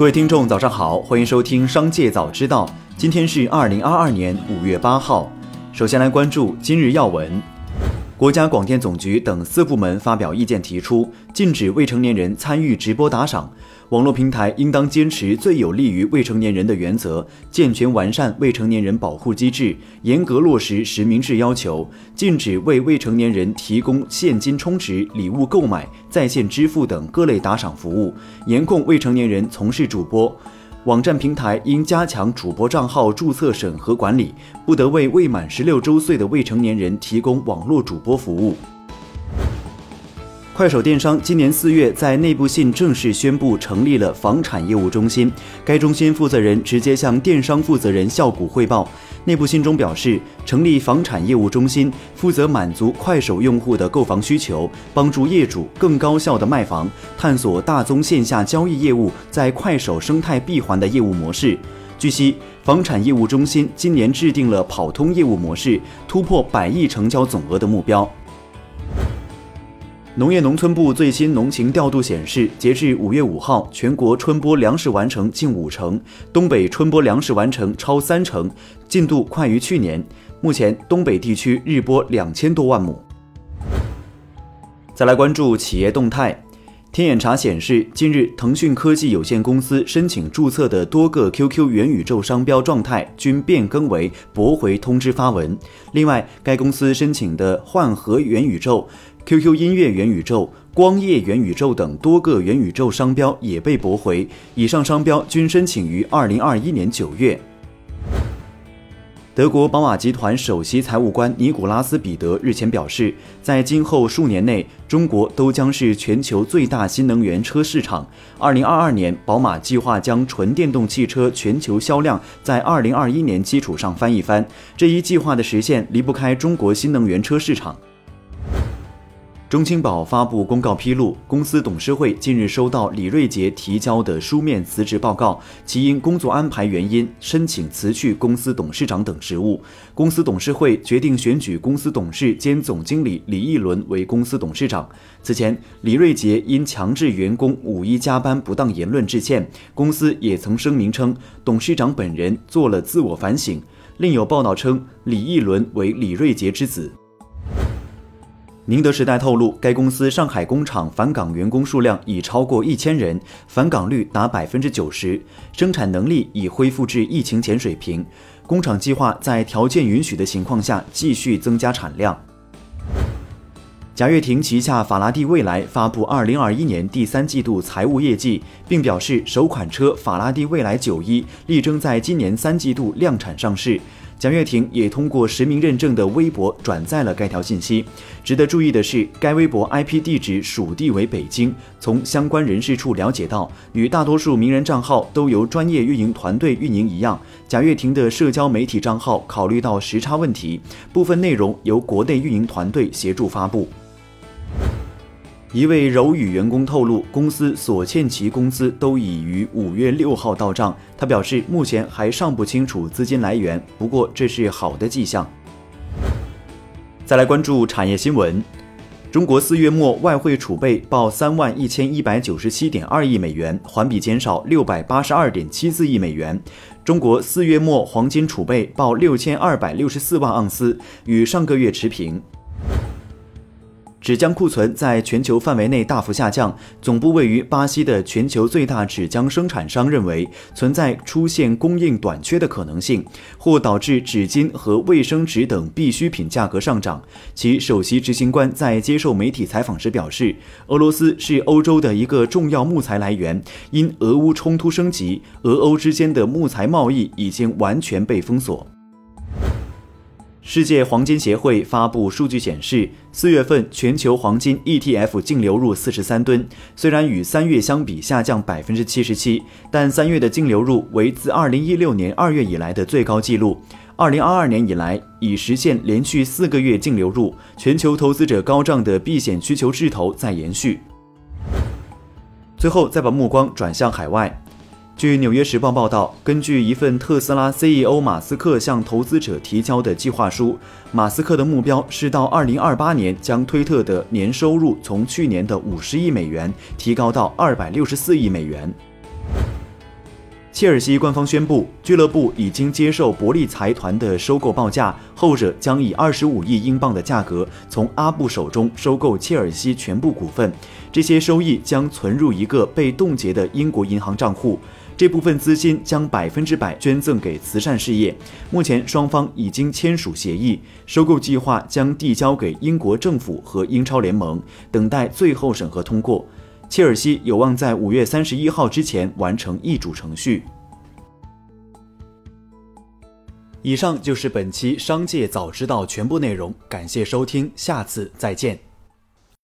各位听众，早上好，欢迎收听《商界早知道》。今天是二零二二年五月八号。首先来关注今日要闻。国家广电总局等四部门发表意见，提出禁止未成年人参与直播打赏。网络平台应当坚持最有利于未成年人的原则，健全完善未成年人保护机制，严格落实实名制要求，禁止为未成年人提供现金充值、礼物购买、在线支付等各类打赏服务，严控未成年人从事主播。网站平台应加强主播账号注册审核管理，不得为未满十六周岁的未成年人提供网络主播服务。快手电商今年四月在内部信正式宣布成立了房产业务中心，该中心负责人直接向电商负责人效谷汇报。内部信中表示，成立房产业务中心，负责满足快手用户的购房需求，帮助业主更高效的卖房，探索大宗线下交易业务在快手生态闭环的业务模式。据悉，房产业务中心今年制定了跑通业务模式，突破百亿成交总额的目标。农业农村部最新农情调度显示，截至五月五号，全国春播粮食完成近五成，东北春播粮食完成超三成，进度快于去年。目前，东北地区日播两千多万亩。再来关注企业动态。天眼查显示，近日腾讯科技有限公司申请注册的多个 QQ 元宇宙商标状态均变更为驳回通知发文。另外，该公司申请的幻核元宇宙、QQ 音乐元宇宙、光夜元宇宙等多个元宇宙商标也被驳回。以上商标均申请于2021年9月。德国宝马集团首席财务官尼古拉斯·彼得日前表示，在今后数年内，中国都将是全球最大新能源车市场。二零二二年，宝马计划将纯电动汽车全球销量在二零二一年基础上翻一番。这一计划的实现离不开中国新能源车市场。中青宝发布公告披露，公司董事会近日收到李瑞杰提交的书面辞职报告，其因工作安排原因申请辞去公司董事长等职务。公司董事会决定选举公司董事兼总经理李义伦为公司董事长。此前，李瑞杰因强制员工五一加班不当言论致歉，公司也曾声明称董事长本人做了自我反省。另有报道称，李义伦为李瑞杰之子。宁德时代透露，该公司上海工厂返岗员工数量已超过一千人，返岗率达百分之九十，生产能力已恢复至疫情前水平。工厂计划在条件允许的情况下继续增加产量。贾跃亭旗下法拉第未来发布二零二一年第三季度财务业绩，并表示首款车法拉第未来九一力争在今年三季度量产上市。贾跃亭也通过实名认证的微博转载了该条信息。值得注意的是，该微博 IP 地址属地为北京。从相关人士处了解到，与大多数名人账号都由专业运营团队运营一样，贾跃亭的社交媒体账号考虑到时差问题，部分内容由国内运营团队协助发布。一位柔宇员工透露，公司所欠其工资都已于五月六号到账。他表示，目前还尚不清楚资金来源，不过这是好的迹象。再来关注产业新闻，中国四月末外汇储备报三万一千一百九十七点二亿美元，环比减少六百八十二点七四亿美元。中国四月末黄金储备报六千二百六十四万盎司，与上个月持平。纸浆库存在全球范围内大幅下降。总部位于巴西的全球最大纸浆生产商认为，存在出现供应短缺的可能性，或导致纸巾和卫生纸等必需品价格上涨。其首席执行官在接受媒体采访时表示，俄罗斯是欧洲的一个重要木材来源，因俄乌冲突升级，俄欧之间的木材贸易已经完全被封锁。世界黄金协会发布数据显示，四月份全球黄金 ETF 净流入四十三吨，虽然与三月相比下降百分之七十七，但三月的净流入为自二零一六年二月以来的最高纪录。二零二二年以来已实现连续四个月净流入，全球投资者高涨的避险需求势头在延续。最后，再把目光转向海外。据《纽约时报》报道，根据一份特斯拉 CEO 马斯克向投资者提交的计划书，马斯克的目标是到2028年将推特的年收入从去年的50亿美元提高到264亿美元。切尔西官方宣布，俱乐部已经接受伯利财团的收购报价，后者将以二十五亿英镑的价格从阿布手中收购切尔西全部股份，这些收益将存入一个被冻结的英国银行账户，这部分资金将百分之百捐赠给慈善事业。目前双方已经签署协议，收购计划将递交给英国政府和英超联盟，等待最后审核通过。切尔西有望在五月三十一号之前完成易主程序。以上就是本期《商界早知道》全部内容，感谢收听，下次再见。